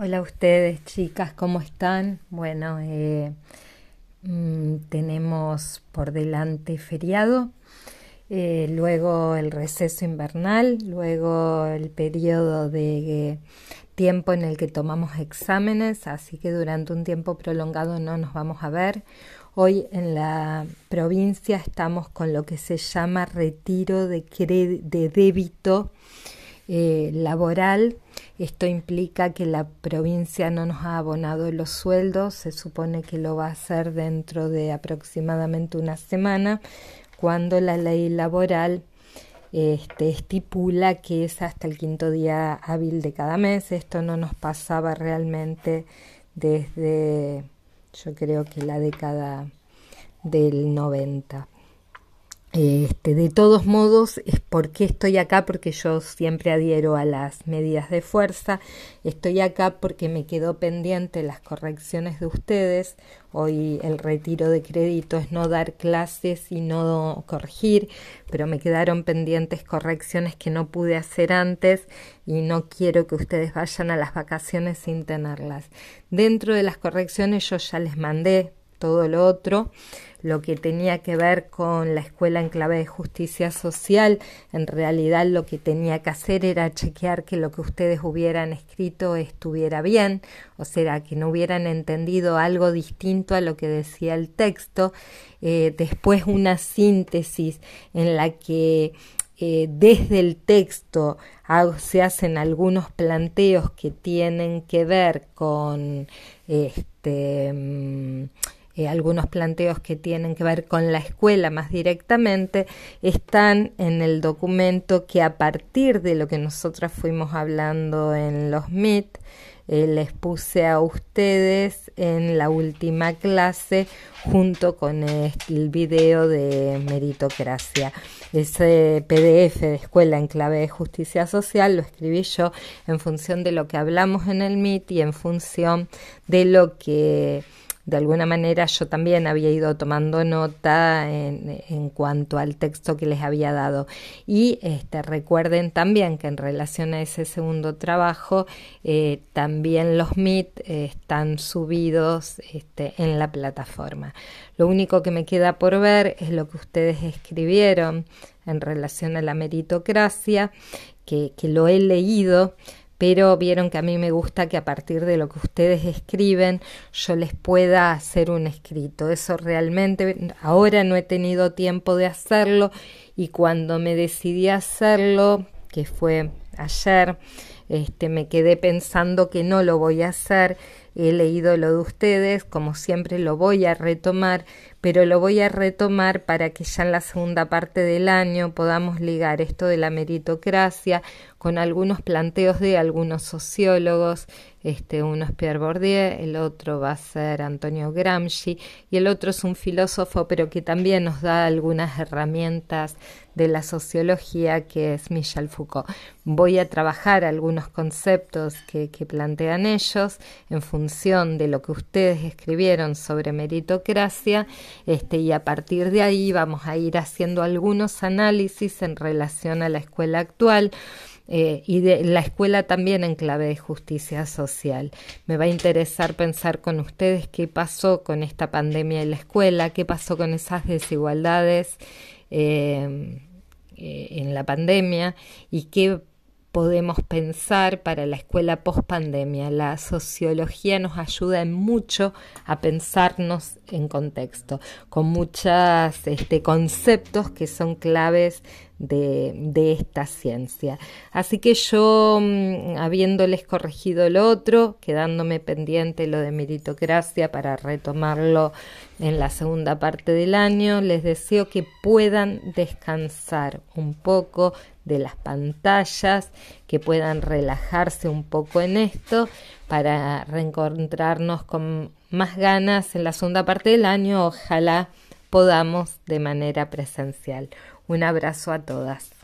Hola a ustedes, chicas, ¿cómo están? Bueno, eh, mm, tenemos por delante feriado, eh, luego el receso invernal, luego el periodo de tiempo en el que tomamos exámenes, así que durante un tiempo prolongado no nos vamos a ver. Hoy en la provincia estamos con lo que se llama retiro de, de débito eh, laboral. Esto implica que la provincia no nos ha abonado los sueldos, se supone que lo va a hacer dentro de aproximadamente una semana, cuando la ley laboral este, estipula que es hasta el quinto día hábil de cada mes. Esto no nos pasaba realmente desde, yo creo que la década del 90. Este, de todos modos, es porque estoy acá, porque yo siempre adhiero a las medidas de fuerza. Estoy acá porque me quedó pendiente las correcciones de ustedes. Hoy el retiro de crédito es no dar clases y no corregir, pero me quedaron pendientes correcciones que no pude hacer antes y no quiero que ustedes vayan a las vacaciones sin tenerlas. Dentro de las correcciones yo ya les mandé todo lo otro, lo que tenía que ver con la escuela en clave de justicia social, en realidad lo que tenía que hacer era chequear que lo que ustedes hubieran escrito estuviera bien, o sea, que no hubieran entendido algo distinto a lo que decía el texto, eh, después una síntesis en la que eh, desde el texto se hacen algunos planteos que tienen que ver con este mm, eh, algunos planteos que tienen que ver con la escuela más directamente, están en el documento que a partir de lo que nosotras fuimos hablando en los MIT, eh, les puse a ustedes en la última clase junto con el video de meritocracia. Ese PDF de Escuela en Clave de Justicia Social lo escribí yo en función de lo que hablamos en el MIT y en función de lo que de alguna manera yo también había ido tomando nota en, cuanto al texto que les había dado. Y este, recuerden también que en relación a ese segundo trabajo, eh, también los MIT están subidos este, en la plataforma. Lo único que me queda por ver es lo que ustedes escribieron en relación a la meritocracia, que lo he leído, pero vieron que a mí me gusta que a partir de lo que ustedes escriben yo les pueda hacer un escrito. Eso realmente ahora no he tenido tiempo de hacerlo y cuando me decidí a hacerlo, que fue ayer, este, me quedé pensando que no lo voy a hacer. He leído lo de ustedes, como siempre lo voy a retomar, pero lo voy a retomar para que ya en la segunda parte del año podamos ligar esto de la meritocracia con algunos planteos de algunos sociólogos, este uno es Pierre Bourdieu, el otro va a ser Antonio Gramsci y el otro es un filósofo pero que también nos da algunas herramientas de la sociología que es Michel Foucault. Voy a trabajar algunos conceptos que, plantean ellos en función de lo que ustedes escribieron sobre meritocracia este, y a partir de ahí vamos a ir haciendo algunos análisis en relación a la escuela actual eh, y de la escuela también en clave de justicia social. Me va a interesar pensar con ustedes qué pasó con esta pandemia en la escuela, qué pasó con esas desigualdades eh, eh, en la pandemia y qué podemos pensar para la escuela post pandemia. La sociología nos ayuda mucho a pensarnos en contexto, con muchos este, conceptos que son claves de, esta ciencia. Así que yo, mm, habiéndoles corregido lo otro, quedándome pendiente lo de meritocracia para retomarlo en la segunda parte del año, les deseo que puedan descansar un poco de las pantallas, que puedan relajarse un poco en esto para reencontrarnos con más ganas en la segunda parte del año. Ojalá podamos de manera presencial. Un abrazo a todas.